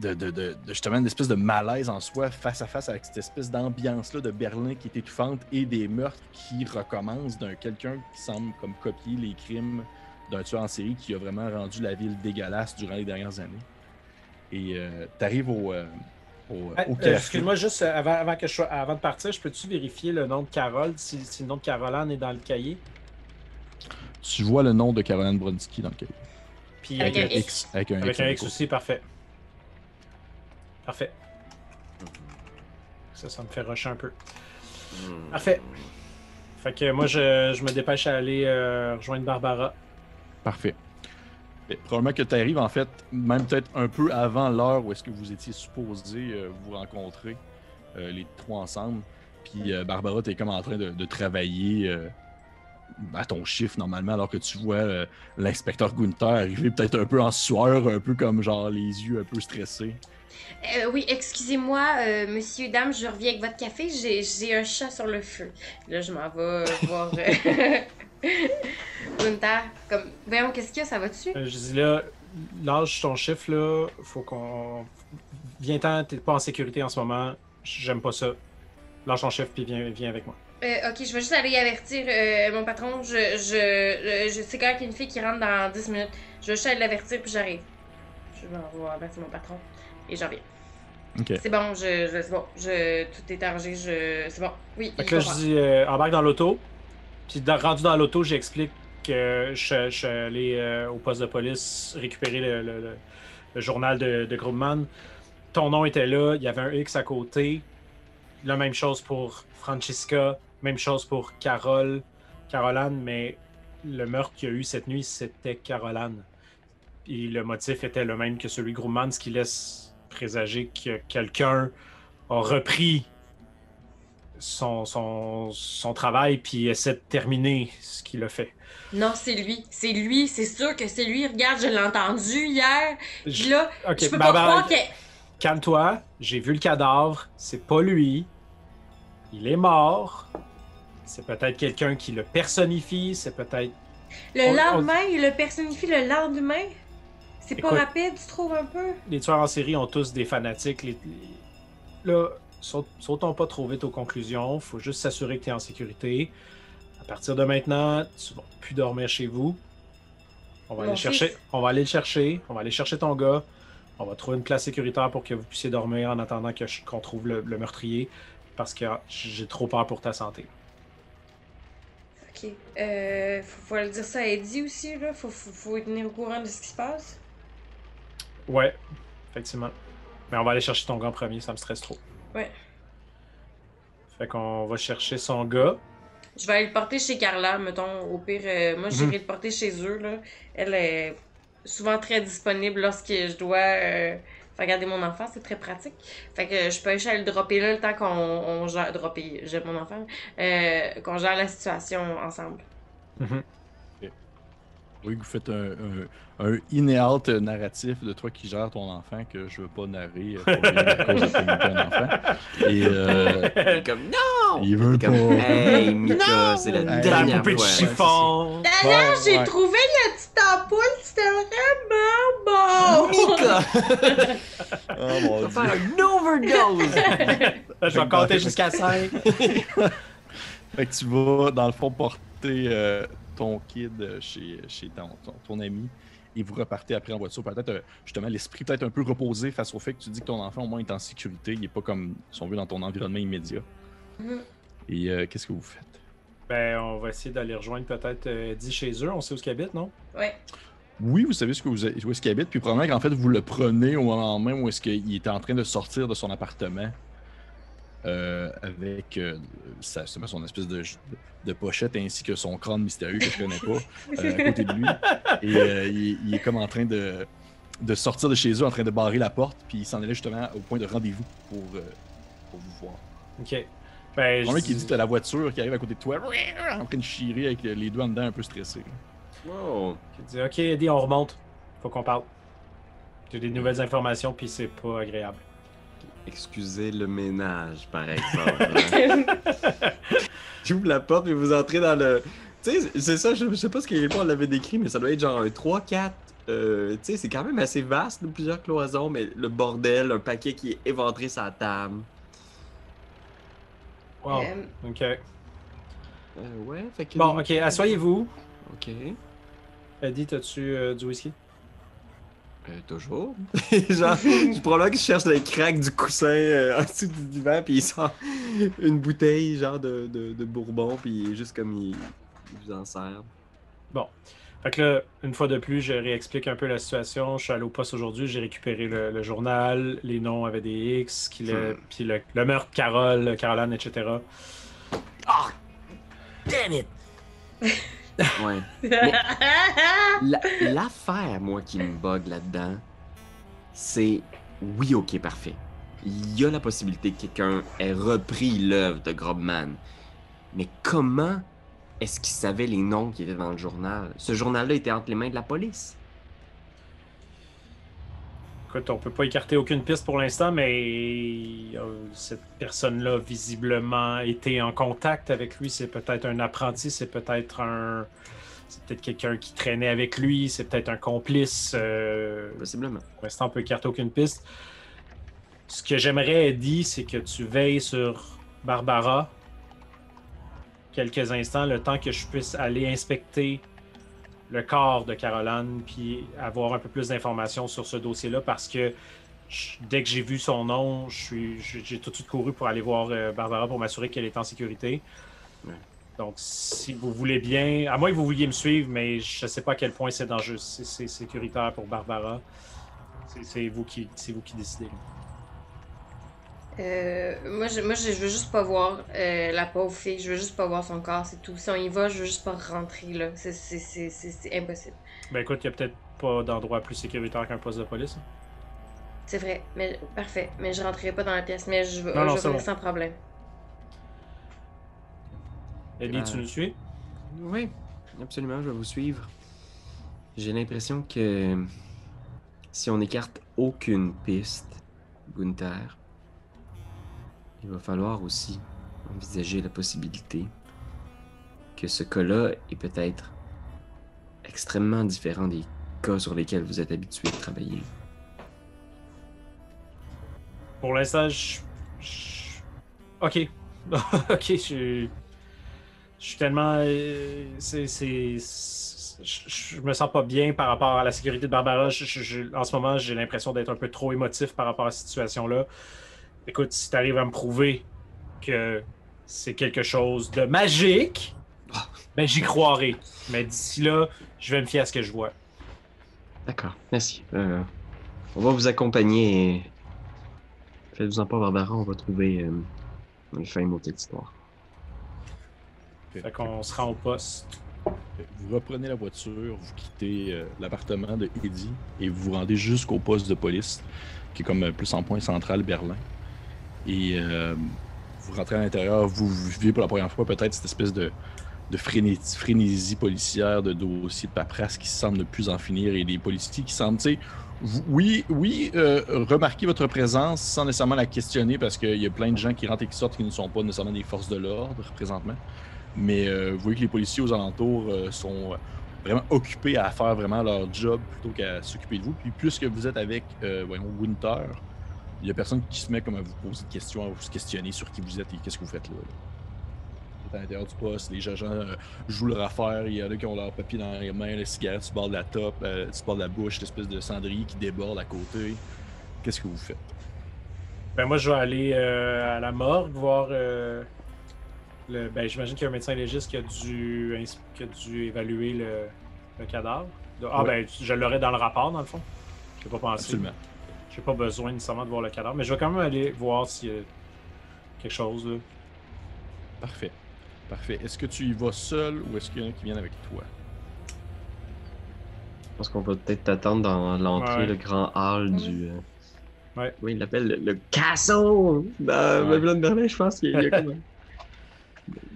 De, de, de, justement une espèce de malaise en soi face à face avec cette espèce d'ambiance-là de Berlin qui est étouffante et des meurtres qui recommencent d'un quelqu'un qui semble comme copier les crimes d'un tueur en série qui a vraiment rendu la ville dégueulasse durant les dernières années. Et euh, t'arrives au, euh, au, Ah, au euh, café. Excuse-moi, juste euh, avant, avant, que je sois- avant de partir, je peux-tu vérifier le nom de Carole, si, si le nom de Caroline est dans le cahier? Tu vois le nom de Caroline Bronsky dans le cahier. Puis Avec euh, un X. Avec un avec X. un X aussi, parfait. Parfait. Ça, ça me fait rusher un peu. Hmm. Parfait. Fait que moi, je, je me dépêche à aller euh, rejoindre Barbara. Parfait. Et probablement que tu arrives, en fait, même peut-être un peu avant l'heure où est-ce que vous étiez supposé euh, vous rencontrer, euh, les trois ensemble. Puis euh, Barbara, tu es comme en train de, de travailler euh, à ton chiffre normalement, alors que tu vois euh, l'inspecteur Gunther arriver peut-être un peu en sueur, un peu comme genre les yeux un peu stressés. Euh, oui, excusez-moi, euh, monsieur, dame, je reviens avec votre café. J'ai, j'ai un chat sur le feu. Là, je m'en vais voir euh, Gunther. Comme, voyons, qu'est-ce qu'il y a, ça va dessus? Euh, je dis là, lâche ton chiffre là, faut qu'on. Viens-t'en, t'es pas en sécurité en ce moment, j'aime pas ça. Lâche ton chiffre puis viens, viens avec moi. Euh, ok, je vais juste aller avertir euh, mon patron. Je, je, euh, je sais quand il y a une fille qui rentre dans 10 minutes. Je vais juste aller l'avertir puis j'arrive. Je vais avoir avertir mon patron et j'en viens. Ok. C'est bon, je, je- c'est bon, je, tout est arrangé, je, c'est bon. Oui, Fait que là, je dis euh, embarque dans l'auto. Puis dans- rendu dans l'auto, j'explique que je, je suis allé euh, au poste de police récupérer le, le- le- le journal de, de Grumman. Ton nom était là, il y avait un X à côté. La même chose pour Francesca, même chose pour Carole, Caroline, mais le meurtre qu'il y a eu cette nuit, c'était Caroline. Et le motif était le même que celui de Grumman, ce qui laisse présager que quelqu'un a repris son, son, son travail puis essaie de terminer ce qu'il a fait. Non, c'est lui. C'est lui. C'est sûr que c'est lui. Regarde, je l'ai entendu hier. Puis Je- là, Ok, je peux bah, pas bah, croire que... Calme-toi, j'ai vu le cadavre, c'est pas lui. Il est mort. C'est peut-être quelqu'un qui le personnifie, c'est peut-être. Le On- on- lendemain, il le personnifie le lendemain? C'est pas rapide, tu trouves un peu? Les tueurs en série ont tous des fanatiques. les- Là, saut- sautons pas trop vite aux conclusions. Faut juste s'assurer que tu es en sécurité. À partir de maintenant, tu vas plus dormir chez vous. On va Mon aller chercher. On va aller le chercher. On va aller chercher ton gars. On va trouver une place sécuritaire pour que vous puissiez dormir en attendant qu'on trouve le, le meurtrier. Parce que j'ai trop peur pour ta santé. Ok. Euh, faut, faut le dire ça à Eddie aussi, là. Faut, faut, faut être tenir au courant de ce qui se passe. Ouais, effectivement. Mais on va aller chercher ton gars en premier, ça me stresse trop. Ouais. Fait qu'on va chercher son gars. Je vais aller le porter chez Carla, mettons. Au pire, euh, moi, j'irai Mhm. le porter chez eux, là. Elle est souvent très disponible lorsque je dois euh, faire garder mon enfant. C'est très pratique. Fait que je peux aller le dropper là le temps qu'on on gère... Dropper, j'aime mon enfant. Euh, qu'on gère la situation ensemble. Oui, vous faites un, un, un in-et-out narratif de toi qui gère ton enfant que je veux pas narrer pour à cause de un enfant. Et euh, Il est comme non! il veut Comme, pas. hey, Mika, c'est la Hey. La dernière poupée de chiffon! D'ailleurs, j'ai ouais. trouvé le petit ampoule, c'était vraiment bon! Mika! Oh mon On va dieu. faire une overdose! Je vais compter jusqu'à 5. Fait que tu vas, dans le fond, porter euh, ton kid euh, chez, chez ton, ton, ton ami et vous repartez après en voiture. Peut-être, euh, justement, l'esprit peut-être un peu reposé face au fait que tu dis que ton enfant, au moins, est en sécurité. Il n'est pas comme, si on veut, dans ton environnement immédiat. Mhm. Et euh, qu'est-ce que vous faites? Ben, on va essayer d'aller rejoindre peut-être euh, Eddie chez eux. On sait où ils habitent, non? Ouais. Oui, vous savez ce que vous, où est-ce qu'il habite, puis probablement qu'en fait, vous le prenez au moment même où est-ce qu'il était en train de sortir de son appartement euh, avec euh, sa, son espèce de, de pochette ainsi que son crâne mystérieux que je connais pas euh, à côté de lui. Et euh, il, est- il est comme en train de, de sortir de chez eux, en train de barrer la porte, puis il s'en allait justement au point de rendez-vous pour, euh, pour vous voir. Ok. Ben, je qui dit t'as la voiture qui arrive à côté de toi, en train de chirer avec les doigts en dedans un peu stressés. Wow. je dis, ok, Eddie, on remonte. Faut qu'on parle. J'ai des nouvelles informations, puis c'est pas agréable. Excusez le ménage, par exemple. hein. J'ouvre la porte et vous entrez dans le. Tu sais, c'est ça, je, je sais pas ce qu'on l'avait décrit, mais ça doit être genre un 3-4. euh, tu sais, c'est quand même assez vaste, là, plusieurs cloisons, mais le bordel, un paquet qui est éventré la table. Wow. Euh, Ok. Euh, ouais, fait que. Bon, ok, asseyez-vous. Ok. Eddie, t'as-tu euh, du whisky? Euh, toujours. genre, je probablement je cherche le crack du coussin euh, en dessous du divan, puis il sort une bouteille, genre de, de, de bourbon, puis il est juste comme il, il vous en sert. Fait que là, une fois de plus, je réexplique un peu la situation. Je suis allé au poste aujourd'hui, j'ai récupéré le, le journal, les noms avaient des X, le- Hmm. puis le, le meurtre, Carole, Caroline, etc. Ah! Damn it! Ouais. La- L'affaire, moi, qui me bug là-dedans, c'est oui, ok, parfait. Il y a la possibilité que quelqu'un ait repris l'œuvre de Grobman. Mais comment est-ce qu'il savait les noms qui étaient dans le journal? Ce journal-là était entre les mains de la police. Écoute, on peut pas écarter aucune piste pour l'instant, mais cette personne-là, visiblement, était en contact avec lui. C'est peut-être un apprenti, c'est peut-être un. C'est peut-être quelqu'un qui traînait avec lui, c'est peut-être un complice. euh, Possiblement. Pour l'instant, on peut écarter aucune piste. Ce que j'aimerais, Eddie, c'est que tu veilles sur Barbara quelques instants, le temps que je puisse aller inspecter le corps de Caroline, puis avoir un peu plus d'informations sur ce dossier-là, parce que je- dès que j'ai vu son nom, je suis- je- j'ai tout de suite couru pour aller voir euh, Barbara pour m'assurer qu'elle est en sécurité. Ouais. Donc, si vous voulez bien, à moins que vous vouliez me suivre, mais je ne sais pas à quel point c'est dangereux, c'est sécuritaire pour Barbara. C'est- C'est vous qui, c'est vous qui décidez. Euh, moi, je, moi je, je veux juste pas voir euh, la pauvre fille. Je veux juste pas voir son corps, c'est tout. Si on y va, je veux juste pas rentrer, là. C'est- C'est c'est- c'est- c'est impossible. Ben écoute, il n'y a peut-être pas d'endroit plus sécuritaire qu'un poste de police. hein. C'est vrai, mais parfait. Mais je rentrerai pas dans la pièce, mais je, Non, non, je vais bon. sans problème. Ellie, Euh, tu nous suis? Oui, absolument, je vais vous suivre. J'ai l'impression que si on n'écarte aucune piste, Gunther, il va falloir aussi envisager la possibilité que ce cas-là est peut-être extrêmement différent des cas sur lesquels vous êtes habitué de travailler. Pour l'instant, je. Ok. ok, je. Je suis tellement. euh, C'est. Je, me sens pas bien par rapport à la sécurité de Barbara. En ce moment, j'ai l'impression d'être un peu trop émotif par rapport à cette situation-là. Écoute, si tu arrives à me prouver que c'est quelque chose de magique, ben j'y croirai. Mais d'ici là, je vais me fier à ce que je vois. D'accord, merci. Euh, on va vous accompagner et faites-vous-en pas, Barbara, on va trouver euh, une fin à cette histoire. Fait qu'on se rend au poste. Vous reprenez la voiture, vous quittez euh, l'appartement de Eddie et vous vous rendez jusqu'au poste de police, qui est comme plus en point central Berlin. Et euh, vous rentrez à l'intérieur, vous vivez pour la première fois peut-être cette espèce de, frénésie, policière, de dossiers de paperasse qui semble de plus en finir et des policiers qui semblent, tu sais, oui, oui, euh, remarquez votre présence sans nécessairement la questionner parce qu'il y a plein de gens qui rentrent et qui sortent qui ne sont pas nécessairement des forces de l'ordre présentement. Mais euh, vous voyez que les policiers aux alentours sont vraiment occupés à faire vraiment leur job plutôt qu'à s'occuper de vous. Puis plus que vous êtes avec, voyons, Winter, il y a personne qui se met comme à vous poser des questions, à vous questionner sur qui vous êtes et qu'est-ce que vous faites là. là. Vous êtes à l'intérieur du poste, les agents euh, jouent leur affaire, il y en a qui ont leur papier dans les mains, les cigarettes sur le bord de la top, euh, sur le bord de la bouche, l'espèce de cendrier qui déborde à côté. Qu'est-ce que vous faites? Ben moi, je vais aller euh, à la morgue voir. euh, le, ben, j'imagine qu'il y a un médecin légiste qui a dû, qui a dû évaluer le, le cadavre. De- ah, Ouais. ben, je l'aurai dans le rapport, dans le fond. Je pas pensé. Absolument. J'ai pas besoin nécessairement de voir le cadavre, mais je vais quand même aller voir s'il y a quelque chose. Là. Parfait. Parfait. Est-ce que tu y vas seul ou est-ce qu'il y en a qui viennent avec toi? Je pense qu'on va peut-être t'attendre dans l'entrée, Ouais. le grand hall du. euh, Ouais. Oui, il l'appelle? Le, le castle! Dans Ouais. Babylone Berlin, je pense qu'il y a, il y a comme un.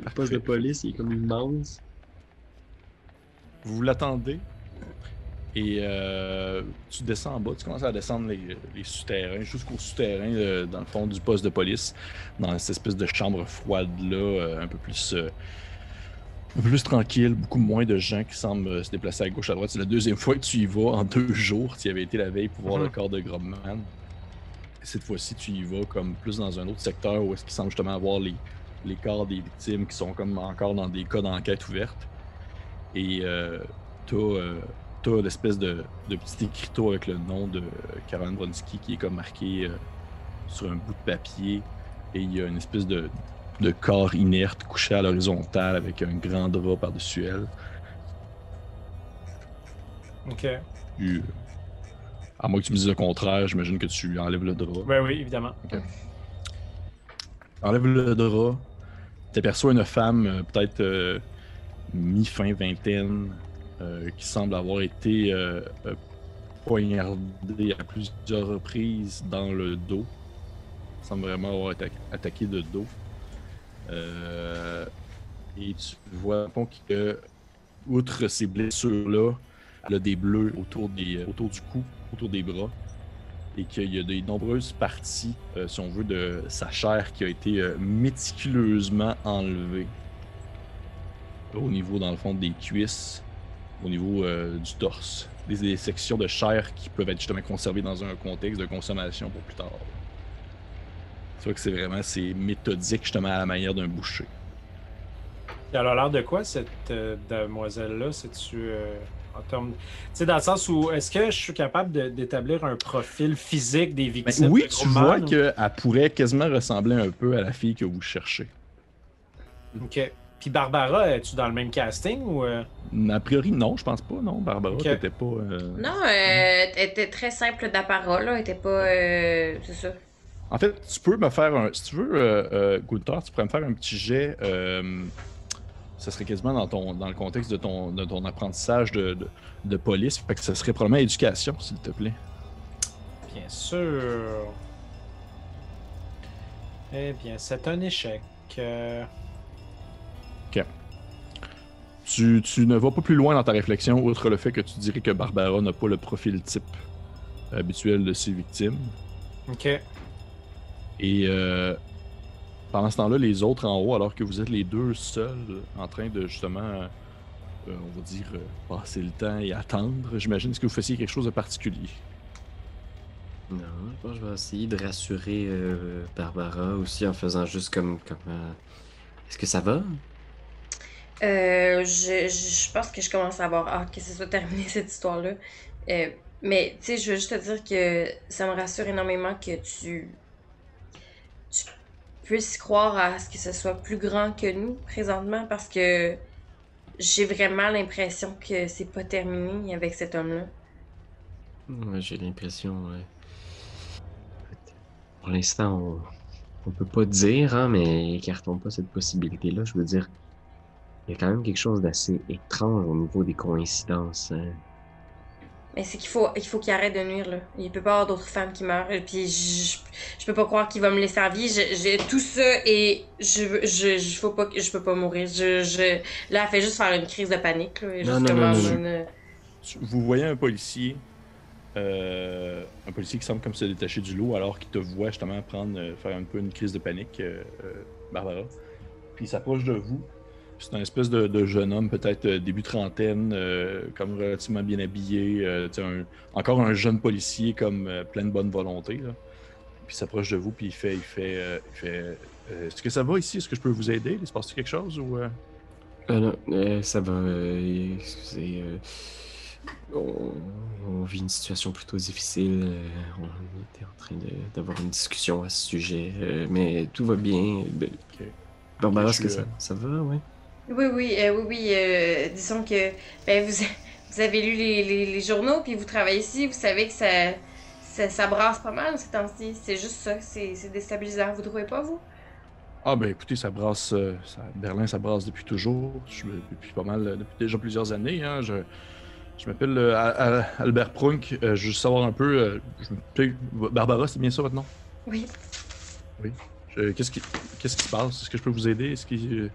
Le poste de police, il est comme immense. Vous l'attendez? Et euh, tu descends en bas, tu commences à descendre les, les souterrains jusqu'au souterrain euh, dans le fond du poste de police, dans cette espèce de chambre froide là, euh, un peu plus un peu plus tranquille, beaucoup moins de gens qui semblent se déplacer à gauche à droite. C'est la deuxième fois que tu y vas en deux jours. Tu y avais été la veille pour voir Mhm. le corps de Grobman. Cette fois-ci, tu y vas comme plus dans un autre secteur où est-ce qu'il semble justement avoir les, les corps des victimes qui sont comme encore dans des cas d'enquête ouverte. Et t'as, euh, t'as l'espèce de, de petit écriteau avec le nom de Karen Bronsky qui est comme marqué euh, sur un bout de papier. Et il y a une espèce de, de corps inerte couché à l'horizontale avec un grand drap par-dessus elle. Ok. Euh, à moins que tu me dises le contraire, j'imagine que tu enlèves le drap. Ben oui, évidemment. Enlève le drap. T'aperçois une femme, euh, peut-être mi-fin vingtaine, qui semble avoir été euh, euh, poignardée à plusieurs reprises dans le dos. Semble vraiment avoir été attaquée de dos. Euh, et tu vois que, outre ces blessures-là, elle a des bleus autour, du cou, autour des bras et qu'il y a de nombreuses parties, euh, si on veut, de sa chair qui a été euh, méticuleusement enlevée. Au niveau, dans le fond, des cuisses, au niveau euh, du torse. Des, des sections de chair qui peuvent être justement conservées dans un contexte de consommation pour plus tard. Tu vois que c'est vraiment c'est méthodique justement à la manière d'un boucher. Elle a l'air de quoi, cette euh, demoiselle-là? C'est-tu euh, en termes. Tu sais, dans le sens où est-ce que je suis capable d'établir un profil physique des Ben, victimes? oui, de tu vois ou- qu'elle pourrait quasiment ressembler un peu à la fille que vous cherchez. Ok. Puis Barbara, es-tu dans le même casting ou. euh? A priori, non, je pense pas, non. Barbara, Ok. t'étais pas. euh, Non, euh, elle était très simple d'apparat, là. Elle était pas. euh, c'est ça. En fait, tu peux me faire un. Si tu veux, euh, euh, Gunther, tu pourrais me faire un petit jet. euh, ça serait quasiment dans, ton, dans le contexte de ton, de ton apprentissage de, de, de police. Fait que ça serait probablement éducation, s'il te plaît. Bien sûr. Eh bien, c'est un échec. Euh, Tu, tu ne vas pas plus loin dans ta réflexion, outre le fait que tu dirais que Barbara n'a pas le profil type habituel de ses victimes. Ok. Et euh, pendant ce temps-là, les autres en haut, alors que vous êtes les deux seuls en train de justement, euh, on va dire, euh, passer le temps et attendre, j'imagine que vous fassiez quelque chose de particulier? Non, je pense que je vais essayer de rassurer euh, Barbara aussi en faisant juste comme. comme euh, Est-ce que ça va? Euh, je, je, pense que je commence à avoir hâte que ce soit terminé cette histoire-là. Euh, mais, tu sais, je veux juste te dire que ça me rassure énormément que tu, tu puisses croire à ce que ce soit plus grand que nous présentement parce que j'ai vraiment l'impression que c'est pas terminé avec cet homme-là. J'ai l'impression. ouais. Pour l'instant, on, on peut pas dire, hein, mais écartons pas cette possibilité-là. Je veux dire, il y a quand même quelque chose d'assez étrange au niveau des coïncidences. hein. Mais c'est qu'il faut il faut qu'il arrête de nuire là. Il peut pas y avoir d'autres femmes qui meurent. Et puis je, je peux pas croire qu'il va me laisser en vie. J'ai tout ça et je je je faut pas que- je peux pas mourir. Je, je là elle fait juste faire une crise de panique là. Et Non, non, non, Vous voyez un policier, euh, un policier qui semble comme se détacher du lot alors qu'il te voit justement prendre, euh, faire un peu une crise de panique, euh, euh, Barbara. Puis il s'approche de vous. C'est un espèce de, de jeune homme, peut-être euh, début trentaine, euh, comme relativement bien habillé, euh, un- encore un jeune policier comme euh, plein de bonne volonté. Là. Puis il s'approche de vous, puis il fait, il fait, Est-ce que ça va ici? Est-ce que je peux vous aider? Il se passe quelque chose ou non, ça va. excusez. on, on vit une situation plutôt difficile. on était en train d'avoir une discussion à ce sujet. mais tout va bien. Ok, est-ce que ça, ça va, ouais? Oui oui euh, oui oui euh, disons que ben vous vous avez lu les, les, les journaux puis vous travaillez ici, vous savez que ça ça, ça brasse pas mal ces temps-ci. C'est juste ça, c'est c'est déstabilisant. Vous trouvez pas vous? Ah ben écoutez, ça brasse, euh, ça- Berlin, ça brasse depuis toujours, Je- depuis pas mal, euh, depuis déjà plusieurs années. hein. Je, je m'appelle euh, Al- Al- Albert Prunk. euh, je veux juste savoir un peu. euh, je Barbara, c'est bien ça votre nom? Oui. Je- Qu'est-ce qui, qu'est-ce qui se passe? Est-ce que je peux vous aider? Est-ce que euh,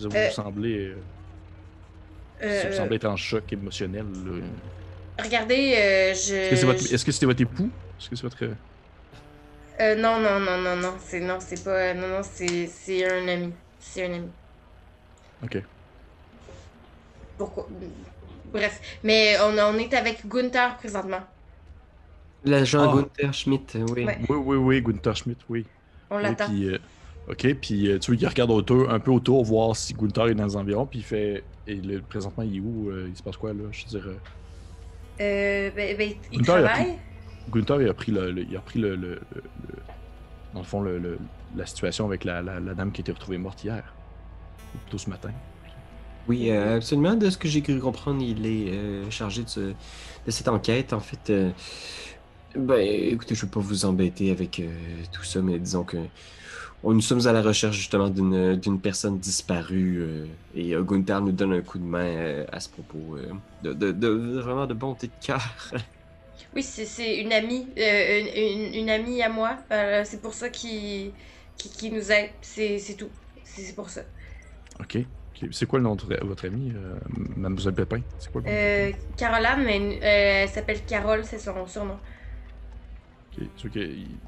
vous, vous Euh, semblez, euh, Euh, vous semblez être en choc émotionnel là? Regardez, euh, je. Est-ce que c'est votre, je- est-ce que c'était votre époux? Est-ce que c'est votre Euh, non, non, non, non, non, c'est non, c'est pas, non, non, c'est c'est un ami, c'est un ami. Ok. Pourquoi? Bref, mais on, on est avec Gunther présentement. L'agent Ah. Gunther Schmidt, oui. Ouais. Oui, oui, oui, Gunther Schmidt, oui. On Oui, l'attend. euh, ok, puis euh, tu vois, il regarde autour, un peu autour, voir si Gunther est dans les environs, puis il fait. Et le, présentement, il est où euh, Il se passe quoi là? Je veux dire, euh, Euh, ben, ben, il Gunther, il a travaille? Gunther, il a pris le, le- il a pris le, le- le- le- dans le fond le, le- la situation avec la, la- la dame qui a été retrouvée morte hier, ou plutôt ce matin. Oui, euh, absolument. De ce que j'ai cru comprendre, il est euh, chargé de, ce- de cette enquête. En fait, euh, ben, écoutez, je ne veux pas vous embêter avec euh, tout ça, mais disons que nous sommes à la recherche justement d'une d'une personne disparue euh, et euh, Gunther nous donne un coup de main euh, à ce propos. euh, de, de- de- vraiment de bonté de cœur. Oui, c'est c'est une amie, euh, une, une- une amie à moi. Euh, c'est pour ça qu'il qui, qui nous aide. C'est c'est tout. C'est c'est pour ça. Ok. C'est quoi le nom de votre, amie, euh, Mademoiselle Pépin? C'est quoi le nom Euh, Caroline, mais euh, elle s'appelle Carole, c'est son surnom. Ok, c'est ok, il-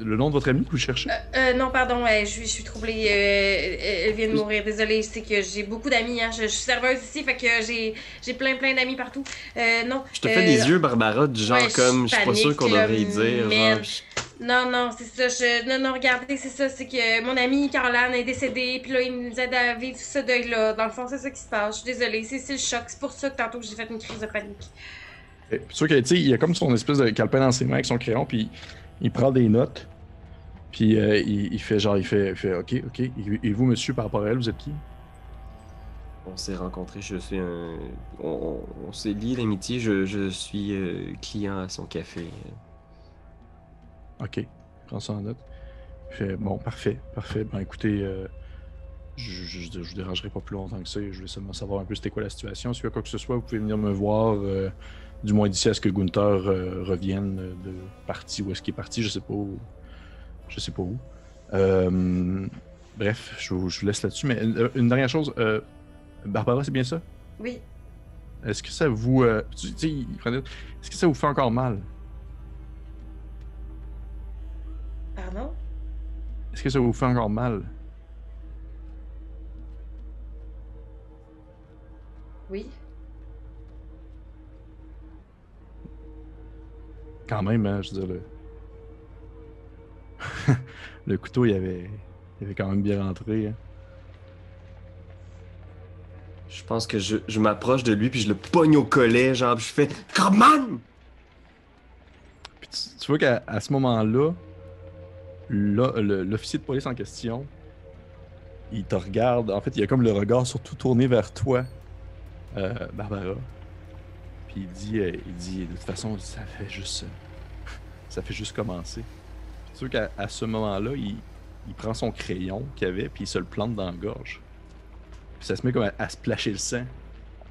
Le nom de votre amie que vous cherchez? Euh, euh, non, pardon, ouais, je, suis, je suis troublée. euh, elle vient de mourir. Désolée, c'est que j'ai beaucoup d'amis. Hein. Je, je suis serveuse ici, fait que j'ai j'ai plein, plein d'amis partout. Euh, non. Je te fais des yeux, Barbara, du genre ouais, je comme je suis pas sûr panique, qu'on devrait y dire. genre, Non, non, c'est ça. Je... Non, non, regardez, c'est ça. C'est que mon amie Caroline est décédée, puis là, il nous aide à vivre ce deuil-là. Dans le fond, c'est ça qui se passe. Je suis désolée, c'est c'est le choc. C'est pour ça que tantôt j'ai fait une crise de panique. C'est sûr que, tu sais, il a comme son espèce de calepin dans ses mains avec son crayon, puis il prend des notes. Puis euh, il, il fait genre, il fait, il fait OK, OK. Et, vous, monsieur, par rapport à elle, vous êtes qui? On s'est rencontrés. Je suis un. On, s'est lié l'amitié. Je, je suis euh, client à son café. Ok, prends ça en note. Fait, bon, parfait, parfait. Ben écoutez, euh, je, je, je, vous dérangerai pas plus longtemps que ça. Je voulais seulement savoir un peu c'était quoi la situation. S'il y a quoi que ce soit, vous pouvez venir me voir. Du moins d'ici à ce que Gunther euh, revienne euh, de parti où est-ce qu'il est parti, je sais pas où. Je sais pas où. Euh, bref, je, vous- laisse là-dessus. Mais une dernière chose, euh, Barbara, c'est bien ça? Oui. Est-ce que ça vous. tu Est-ce que ça vous fait encore mal? Pardon? Est-ce que ça vous fait encore mal? Oui. Quand même, hein, je veux dire, le... le couteau, il avait... il avait quand même bien rentré. hein. Je pense que je, je m'approche de lui puis je le pogne au collet, genre, puis je fais Comment? Puis tu, tu vois qu'à ce moment-là, l'officier de police en question, il te regarde. En fait, il a comme le regard surtout tourné vers toi, euh, Barbara. Il dit, euh, il dit, de toute façon, ça fait juste, ça fait juste commencer. Tu vois qu'à ce moment-là, il, prend son crayon qu'il avait, puis il se le plante dans la gorge. Puis ça se met comme à, se placher le sang,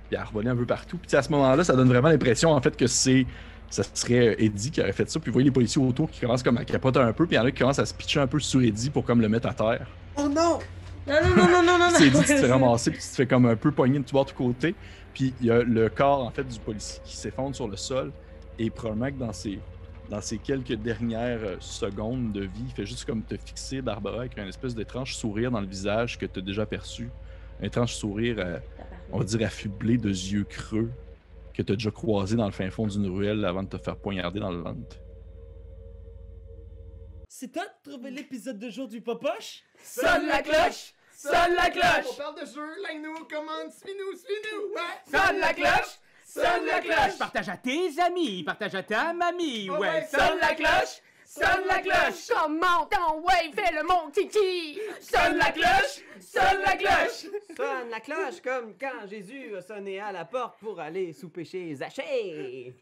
puis à revoler un peu partout. Puis à ce moment-là, ça donne vraiment l'impression en fait que c'est ça serait euh, Eddie qui aurait fait ça. Puis vous voyez les policiers autour qui commencent comme à capoter un peu. Puis il y en a qui commencent à se pitcher un peu sur Eddie pour comme le mettre à terre. Oh non! Non, non, non, non, non, non, C'est se fait ramasser puis tu te fais comme un peu pogner de tout bord de côté. Puis il y a le corps en fait du policier qui s'effondre sur le sol. Et probablement que dans ces, dans ces quelques dernières euh, secondes de vie, il fait juste comme te fixer Barbara avec un espèce d'étrange sourire dans le visage que tu as déjà perçu. Un étrange sourire, euh, on va dire affublé de yeux creux que tu as déjà croisé dans le fin fond d'une ruelle avant de te faire poignarder dans le ventre. C'est toi de trouver l'épisode de jour du Popoche? Sonne la cloche! Sonne la On cloche! parle de jeu, like-nous, commande, suis-nous, suis-nous, ouais! Sonne la cloche! Sonne la cloche! Partage à tes amis, partage à ta mamie, Oh ouais, Sonne la cloche! Sonne la cloche! Comment ton ouais, fais le mon kiki! Sonne la cloche! Sonne la cloche! Sonne la cloche comme quand Jésus a sonné à la porte pour aller souper chez Zachée.